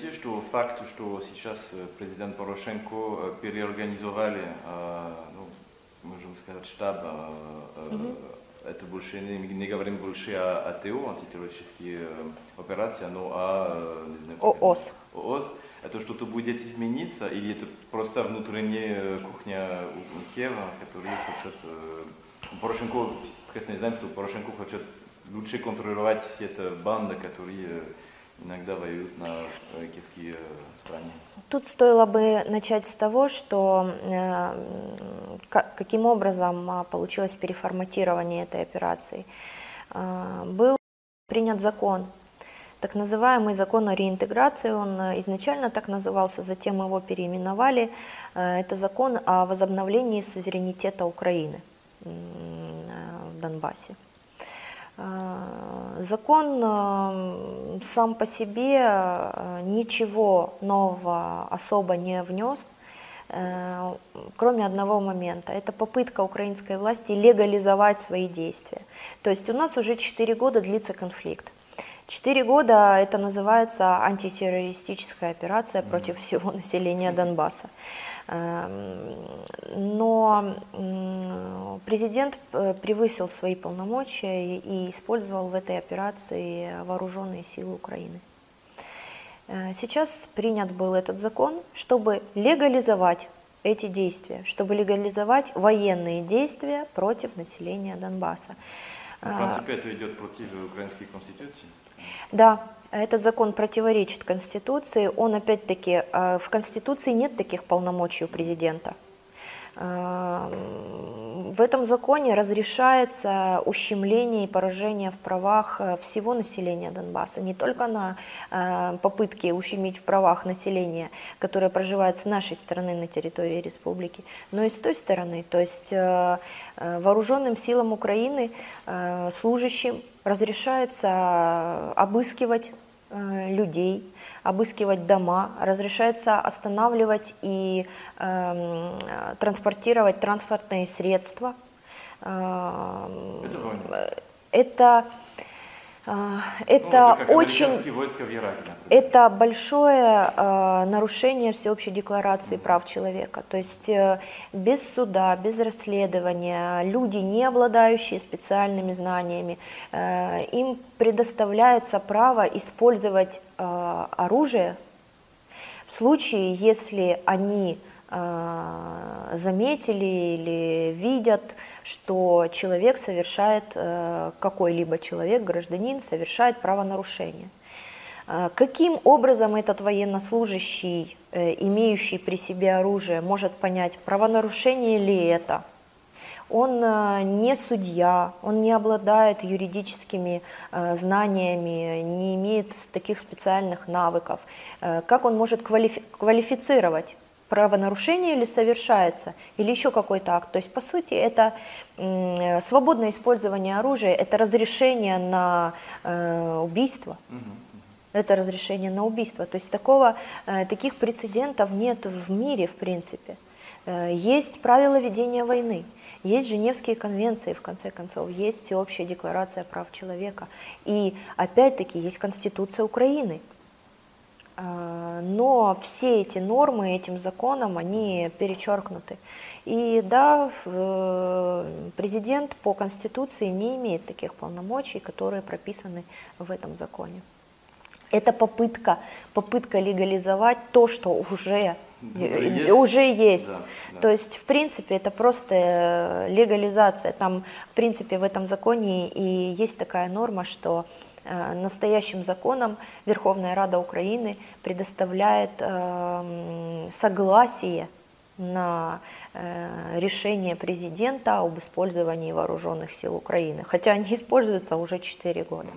знаете, что факт, что сейчас президент Порошенко переорганизовали, ну, можем сказать, штаб, mm-hmm. это больше не, не говорим больше о АТО, антитеррористические операции, но о не знаю, ООС. ООС. Это что-то будет измениться или это просто внутренняя кухня у Киева, которые хотят... Порошенко, прекрасно знаем, что Порошенко хочет лучше контролировать все это банды, которые иногда воюют на киевские стране. Тут стоило бы начать с того, что э, каким образом получилось переформатирование этой операции. Э, был принят закон, так называемый закон о реинтеграции, он изначально так назывался, затем его переименовали. Э, это закон о возобновлении суверенитета Украины в Донбассе. Э, закон э, сам по себе э, ничего нового особо не внес, кроме одного момента. Это попытка украинской власти легализовать свои действия. То есть у нас уже 4 года длится конфликт. Четыре года это называется антитеррористическая операция против всего населения Донбасса. Эм, но президент э, превысил свои полномочия и использовал в этой операции вооруженные силы Украины. Э, сейчас принят был этот закон, чтобы легализовать эти действия, чтобы легализовать военные действия против населения Донбасса. В принципе, это идет против украинской конституции. Да, этот закон противоречит Конституции. Он опять-таки, э, в Конституции нет таких полномочий у президента. В этом законе разрешается ущемление и поражение в правах э, всего населения Донбасса, не только на э, попытки ущемить в правах населения, которое проживает с нашей стороны на территории республики, но и с той стороны, то есть э, вооруженным силам Украины, служащим разрешается обыскивать людей, обыскивать дома, разрешается останавливать и э, транспортировать транспортные средства. Э, это, это а, это, ну, очень, войска в Ираке, это большое э, нарушение всеобщей декларации mm прав человека. То есть э, без суда, без расследования, люди, не обладающие специальными знаниями, э, им предоставляется право использовать э, оружие в случае, если они заметили или видят что человек совершает, э, какой-либо человек, гражданин, совершает правонарушение. Э, каким образом этот военнослужащий, э, имеющий при себе оружие, может понять, правонарушение ли это? Он не судья, он не обладает юридическими знаниями, не имеет таких специальных навыков. Как он может квалифицировать правонарушение или совершается, или еще какой-то акт. То есть, по сути, это свободное использование оружия, это разрешение на э, убийство. Это разрешение на убийство. То есть такого, э, таких прецедентов нет в мире, в принципе. Э, есть правила ведения войны. Есть Женевские конвенции, в конце концов, есть Всеобщая декларация прав человека. И опять-таки есть Конституция Украины, но все эти нормы этим законом, они перечеркнуты. И да, э, президент по Конституции не имеет таких полномочий, которые прописаны в этом законе. Это попытка, попытка легализовать то, что уже есть. уже есть. Да, да. То есть, в принципе, это просто э, легализация. Там, в принципе, в этом законе и есть такая норма, что Э, настоящим законом Верховная Рада Украины предоставляет э, согласие на э, решение президента об использовании вооруженных сил Украины, хотя они используются уже 4 года.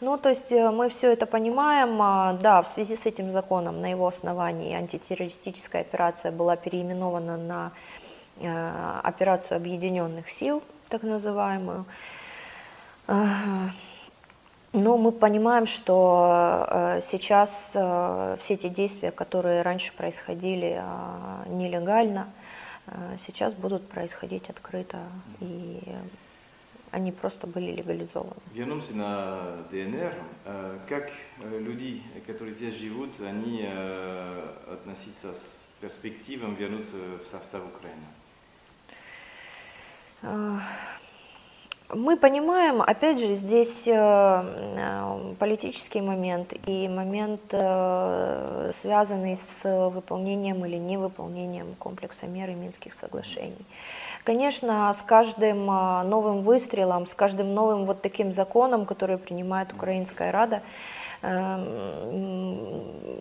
Ну, то есть мы все это понимаем. А, да, в связи с этим законом, на его основании антитеррористическая операция была переименована на операцию объединенных сил, так называемую. Но мы понимаем, что э, сейчас э, все эти действия, которые раньше происходили э, нелегально, сейчас будут происходить открыто. И они просто были легализованы. Вернемся на ДНР. Как люди, которые здесь живут, они относятся с перспективом вернуться в состав Украины? Мы понимаем, опять же, здесь э, э, политический момент и момент, э, связанный с выполнением или невыполнением комплекса мер и Минских соглашений. Конечно, с каждым а, новым выстрелом, с каждым новым вот таким законом, который принимает Украинская Рада,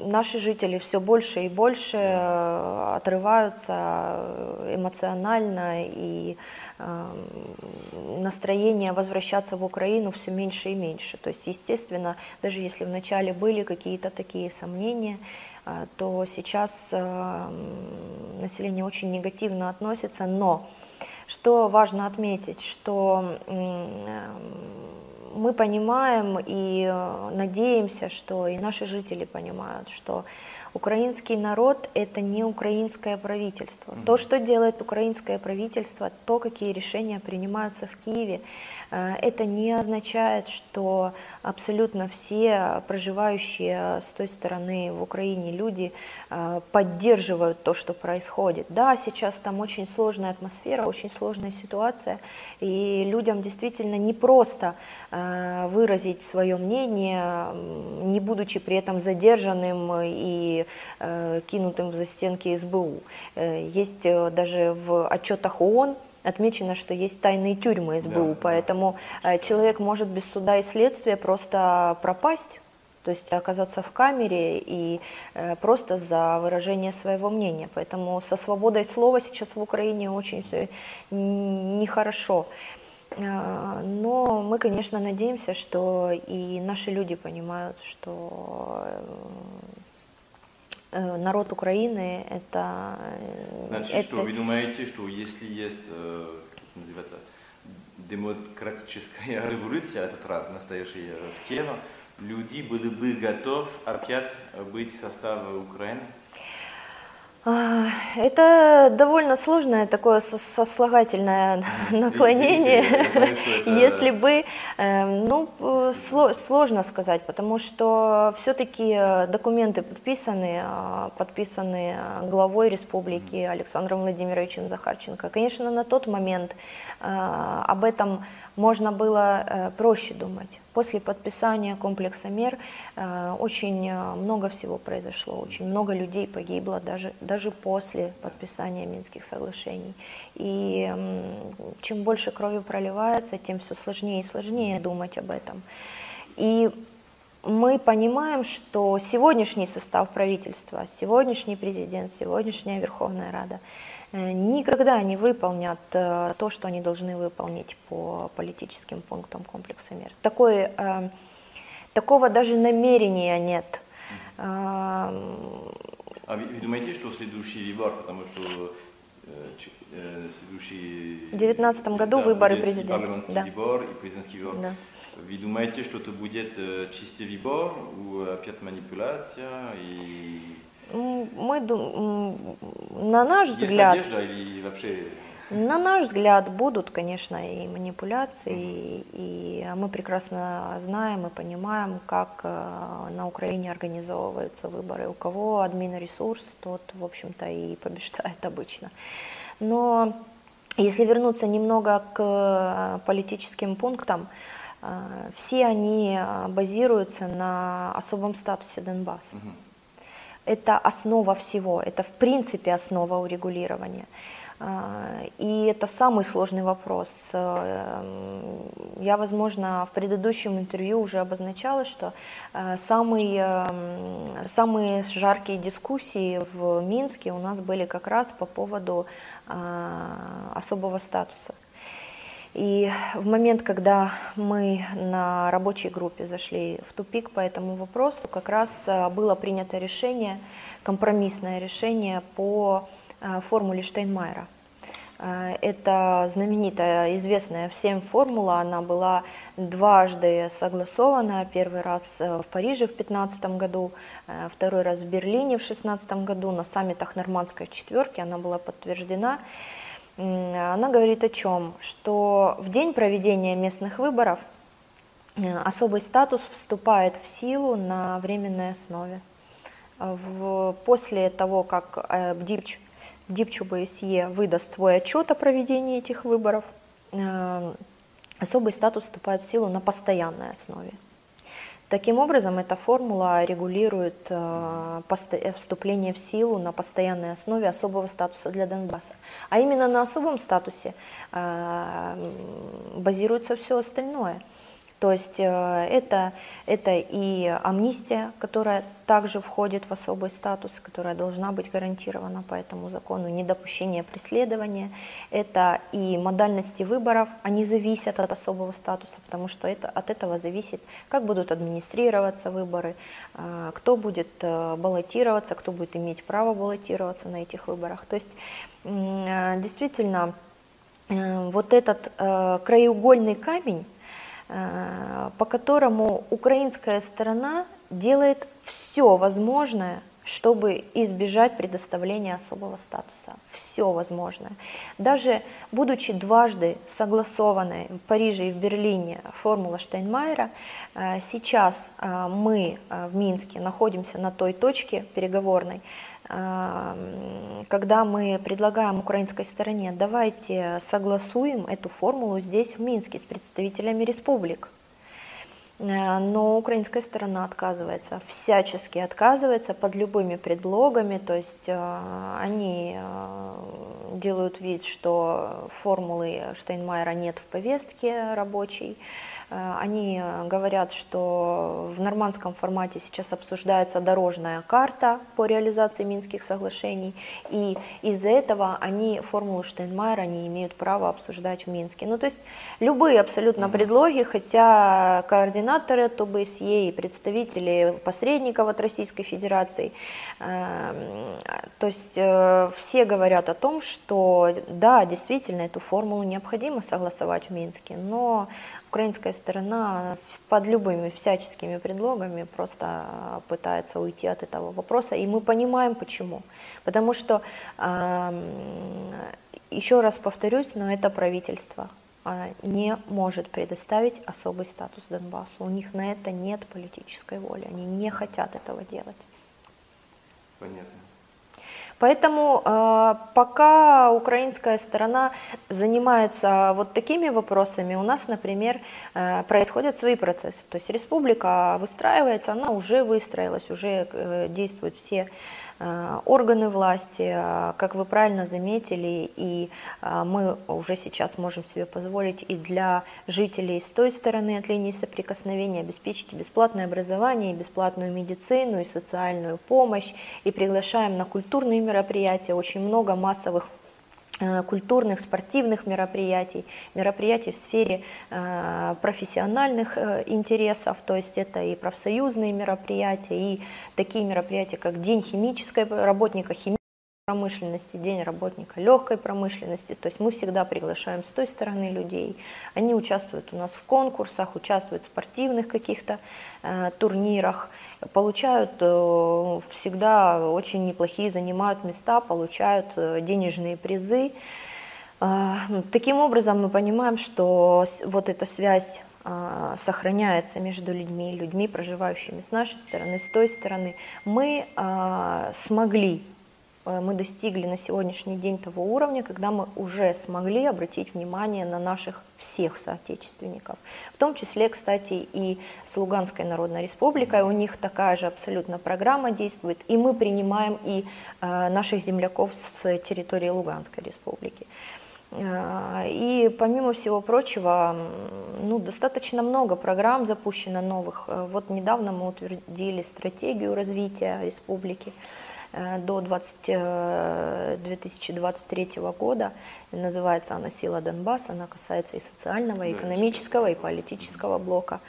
наши жители все больше и больше э, отрываются э, эмоционально и эм, настроение возвращаться в Украину все меньше и меньше. То есть, естественно, даже если вначале были какие-то такие сомнения, э, то сейчас эм, население очень негативно относится, но что важно отметить, что мы понимаем и э, надеемся, что и наши жители понимают, что украинский народ – это не украинское правительство. То, что делает украинское правительство, то, какие решения принимаются в Киеве, это не означает, что абсолютно все проживающие с той стороны в Украине люди э, поддерживают то, что происходит. Да, сейчас там очень сложная атмосфера, очень сложная ситуация, и людям действительно непросто э, выразить свое мнение, не будучи при этом задержанным и э, кинутым в застенки СБУ. Э, Есть э, даже в отчетах ООН отмечено, что есть тайные тюрьмы СБУ, Да, да. поэтому э, человек может без суда и следствия просто пропасть, то есть оказаться в камере и э, просто за выражение своего мнения. Поэтому со свободой слова сейчас в Украине очень все нехорошо. Э, Но мы, конечно, надеемся, что и наши люди понимают, что народ Украины это... э, Значит, это- что вы думаете, что если есть, э, как называется, демократическая революция, этот раз настоящая э, в Киеве, люди были бы готовы опять быть в составе Украины? Это довольно сложное такое со- сослагательное наклонение. Знаю, это- Если бы, э, ну, э, сло- сложно сказать, потому что все-таки документы подписаны, а, подписаны э, главой республики Александром Владимировичем Захарченко. Конечно, на тот момент э, об этом можно было э, проще думать. После подписания комплекса мер э, очень э, много всего произошло, очень много людей погибло даже, даже после подписания Минских соглашений. И чем больше крови проливается, тем все сложнее и сложнее думать об этом. И мы понимаем, что сегодняшний состав правительства, сегодняшний президент, сегодняшняя Верховная Рада э, никогда не выполнят э, то, что они должны выполнить по политическим пунктам комплекса мер. Такой, э, такого даже намерения нет. Эм, А вы, вы думаете, что следующий выбор, потому что э, э, следующий... В 19 году да, выборы президента, парламентский да. выбор и президентский выбор. Да. Вы думаете, что это будет э, чистый выбор, ou опять манипуляция и... Мы, на наш Есть взгляд, надежда или вообще... На наш взгляд, будут, конечно, и манипуляции, и, и мы прекрасно знаем и понимаем, как э, на Украине организовываются выборы. У кого админресурс, тот, в общем-то, и побеждает обычно. Но если вернуться немного к э, политическим пунктам, э, все они базируются на особом статусе Донбасса. Мгм. Это основа всего, это в принципе основа урегулирования. А, И это самый сложный вопрос. Э, Я, возможно, в предыдущем интервью уже обозначала, что э, самый, э, самые жаркие дискуссии в Минске у нас были как раз по поводу а, особого статуса. И в момент, когда мы на рабочей группе зашли в тупик по этому вопросу, как раз а, было принято решение, компромиссное решение по а, формуле Штейнмайера. А, Это знаменитая, известная всем формула, она была дважды согласована. Первый раз э, в Париже в 2015 году, э, второй раз в Берлине в 2016 году на саммитах Нормандской четверки она была подтверждена. Она говорит о чем? Что в день проведения местных выборов э, особый статус вступает в силу на временной основе. В, после того, как э, БДИПЧ, БДИПЧ ОБСЕ выдаст свой отчет о проведении этих выборов, э, особый статус вступает в силу на постоянной основе. Таким образом, эта формула регулирует э, вступление в силу на постоянной основе особого статуса для Донбасса. А именно на особом статусе э, базируется все остальное. То есть э, это, это и амнистия, которая также входит в особый статус, которая должна быть гарантирована по этому закону, недопущение преследования, это и модальности выборов, они зависят от особого статуса, потому что это, от этого зависит, как будут администрироваться выборы, э, кто будет э, баллотироваться, кто будет иметь право баллотироваться на этих выборах. То есть действительно вот этот краеугольный камень, по которому украинская сторона делает все возможное, чтобы избежать предоставления особого статуса. Все возможное. Даже будучи дважды согласованной в Париже и в Берлине формула Штайнмайера, э, сейчас э, мы в Минске находимся на той точке переговорной, когда мы предлагаем украинской стороне, давайте согласуем эту формулу здесь, в Минске, с представителями республик. Э, но украинская сторона отказывается, всячески отказывается под любыми предлогами, то есть э, они э, делают вид, что формулы Штейнмайера нет в повестке рабочей, они говорят, что в нормандском формате сейчас обсуждается дорожная карта по реализации Минских соглашений, и из-за этого они формулу Штейнмайера не имеют права обсуждать в Минске. Ну, то есть любые абсолютно предлоги, хотя координаторы ТОБСЕ и представители посредников от Российской Федерации, эм, то есть э, все говорят о том, что да, действительно, эту формулу необходимо согласовать в Минске, но украинская сторона под любыми всяческими предлогами просто пытается уйти от этого вопроса, и мы понимаем почему. Потому что, еще раз повторюсь, но это правительство не может предоставить особый статус Донбассу. У них на это нет политической воли, они не хотят этого делать. Понятно. Поэтому э, пока украинская сторона занимается вот такими вопросами, у нас, например, э, происходят свои процессы. То есть республика выстраивается, она уже выстроилась, уже э, действуют все органы власти, э, как вы правильно заметили, и э, мы уже сейчас можем себе позволить и для жителей с той стороны от линии соприкосновения обеспечить бесплатное образование, бесплатную медицину, и социальную помощь, и приглашаем на культурные мероприятия, очень много массовых Э, культурных, спортивных мероприятий, мероприятий в сфере э, профессиональных э, интересов, то есть это и профсоюзные мероприятия, и такие мероприятия, как День химической работника химии промышленности, день работника легкой промышленности. То есть мы всегда приглашаем с той стороны людей. Они участвуют у нас в конкурсах, участвуют в спортивных каких-то э, турнирах, получают э, всегда очень неплохие, занимают места, получают э, денежные призы. Э, таким образом мы понимаем, что вот эта связь э, сохраняется между людьми, людьми, проживающими с нашей стороны, с той стороны. Мы э, смогли мы достигли на сегодняшний день того уровня, когда мы уже смогли обратить внимание на наших всех соотечественников. В том числе, кстати, и с Луганской Народной Республикой. У них такая же абсолютно программа действует. И мы принимаем и э, наших земляков с территории Луганской Республики. Э, и помимо всего прочего, ну, достаточно много программ запущено новых. Вот недавно мы утвердили стратегию развития республики. Э, до 20, 2023 э, года. Называется она «Сила Донбасса». Она касается и социального, и экономического, и политического блока.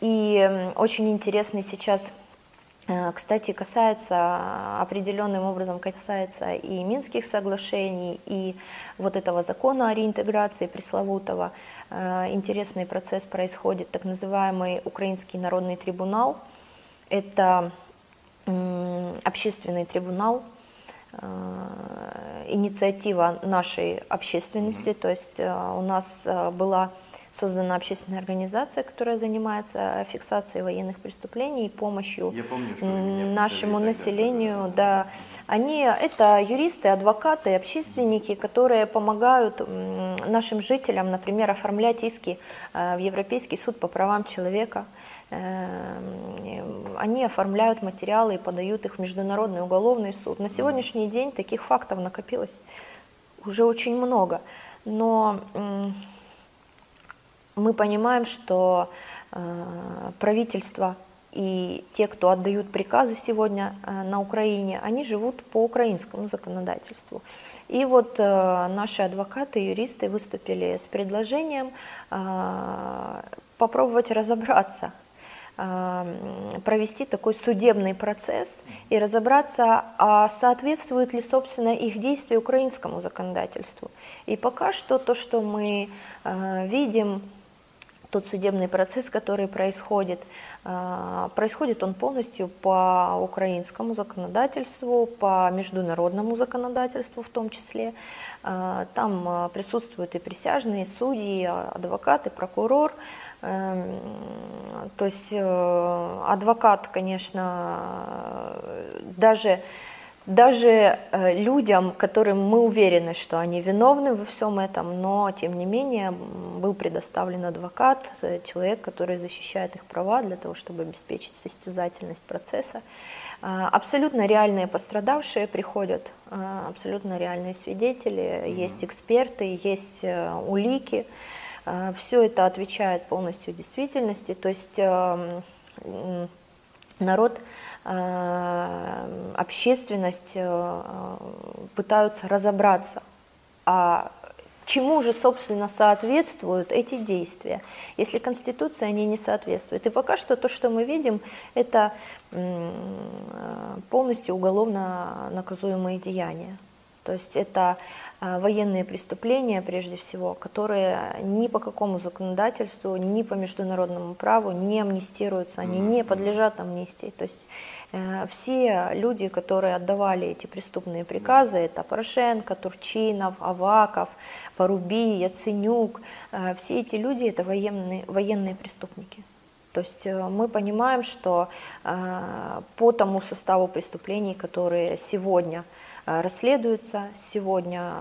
И очень интересный сейчас э, кстати, касается, определенным образом касается и Минских соглашений, и вот этого закона о реинтеграции пресловутого. Интересный процесс происходит, так называемый Украинский народный трибунал. Это общественный трибунал, э, инициатива нашей общественности, то есть у нас была создана общественная организация, которая занимается фиксацией военных преступлений и помощью помню, нашему населению. Да. Они, это юристы, адвокаты, общественники, которые помогают нашим жителям, например, оформлять иски э, в Европейский суд по правам человека. Э, они оформляют материалы и подают их в Международный уголовный суд. На сегодняшний день таких фактов накопилось уже очень много. Но мы понимаем, что э, правительство и те, кто отдают приказы сегодня э, на Украине, они живут по украинскому законодательству. И вот э, наши адвокаты, юристы выступили с предложением попробовать разобраться, провести такой судебный процесс и разобраться, а соответствует ли, собственно, их действия украинскому законодательству. И пока что то, что мы видим, тот судебный процесс, который происходит, а, происходит он полностью по украинскому законодательству, по международному законодательству в том числе. А, там а, присутствуют и присяжные, судьи, адвокаты, прокурор. Эм, то есть э, адвокат, конечно, даже даже э, людям, которым мы уверены, что они виновны во всем этом, но тем не менее был предоставлен адвокат, э, человек, который защищает их права для того, чтобы обеспечить состязательность процесса. Абсолютно реальные пострадавшие приходят, абсолютно реальные свидетели, mm-hmm. есть эксперты, есть улики. А, Все это отвечает полностью действительности. То есть эм, народ Э, общественность э, пытаются разобраться, а чему же, собственно, соответствуют эти действия, если Конституция они не соответствует. И пока что то, что мы видим, это полностью уголовно наказуемые деяния. То есть это а, военные преступления, прежде всего, которые ни по какому законодательству, ни по международному праву не амнистируются, они не подлежат амнистии. То есть э, все люди, которые отдавали эти преступные приказы, это Порошенко, Турчинов, Аваков, Поруби, Яценюк, э, все эти люди это военные, военные преступники. То есть э, мы понимаем, что по тому составу преступлений, которые сегодня Э, расследуются, сегодня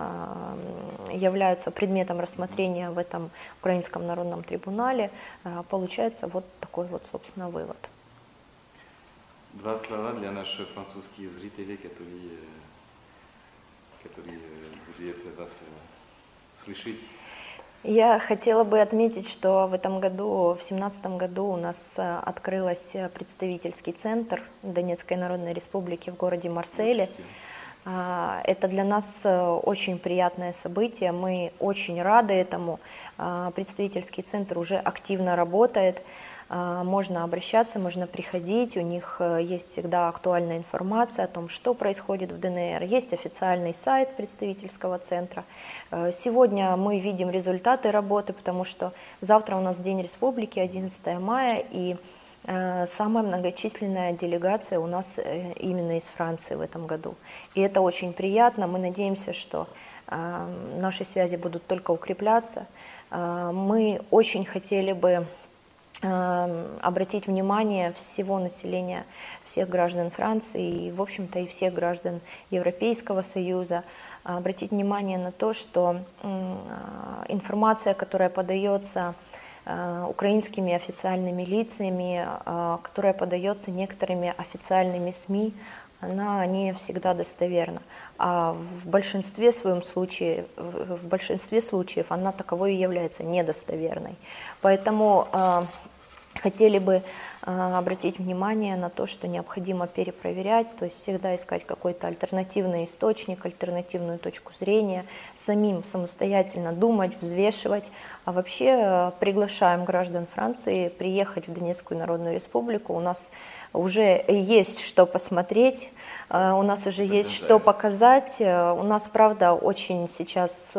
являются предметом рассмотрения в этом Украинском народном трибунале, э, получается вот такой вот, собственно, вывод. Два слова для наших французских зрителей, которые, которые будут вас э, слышать. Я хотела бы отметить, что в этом году, в 2017 году у нас открылась представительский центр Донецкой Народной Республики в городе Марселе. Участие. А, это для нас э, очень приятное событие, мы очень рады этому. А, представительский центр уже активно работает, а, можно обращаться, можно приходить, у них э, есть всегда актуальная информация о том, что происходит в ДНР. Есть официальный сайт представительского центра. Э, сегодня мы видим результаты работы, потому что завтра у нас День Республики, 11 мая, и самая многочисленная делегация у нас э, именно из Франции в этом году. И это очень приятно. Мы надеемся, что э, наши связи будут только укрепляться. Мы очень хотели бы обратить внимание всего населения, всех граждан Франции и, в общем-то, и всех граждан Европейского Союза, обратить внимание на то, что информация, которая подается Э, украинскими официальными лицами, э, которая подается некоторыми официальными СМИ, она не всегда достоверна. А в большинстве своем случае, в большинстве случаев она таковой и является недостоверной. Поэтому э, хотели бы обратить внимание на то, что необходимо перепроверять, то есть всегда искать какой-то альтернативный источник, альтернативную точку зрения, самим самостоятельно думать, взвешивать. А вообще э, приглашаем граждан Франции приехать в Донецкую Народную Республику. У нас уже есть что посмотреть, э, у нас уже есть что показать. Э, у нас, правда, очень сейчас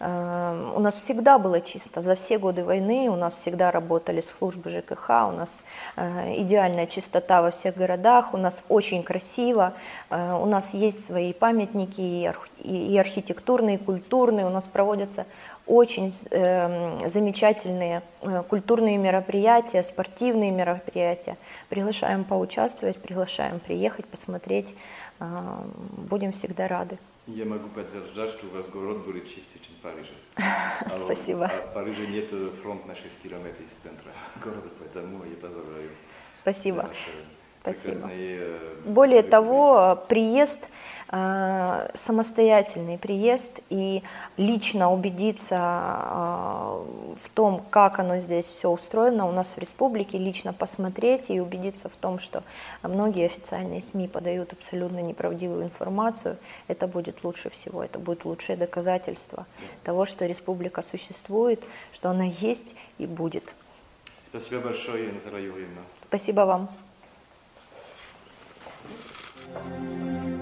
Эм, у нас всегда было чисто. За все годы войны у нас всегда работали службы ЖКХ, у нас э, идеальная чистота во всех городах, у нас очень красиво, э, у нас есть свои памятники и архитектурные, и культурные, у нас проводятся очень э, замечательные э, культурные мероприятия, спортивные мероприятия. Приглашаем поучаствовать, приглашаем приехать, посмотреть, э, будем всегда рады. Я могу подтверждать, что у вас город будет чище, чем в Париже. А Спасибо. А в Париже нет фронт на 6 километров из центра города, поэтому я поздравляю. Спасибо. Спасибо. э, Более того, приезд, э, самостоятельный приезд и лично убедиться э, в том, как оно здесь все устроено у нас в республике, лично посмотреть и убедиться в том, что многие официальные СМИ подают абсолютно неправдивую информацию, это будет лучше всего, это будет лучшее доказательство того, что республика существует, что она есть и будет. Спасибо большое, Наталья Юрьевна. Спасибо вам. thank you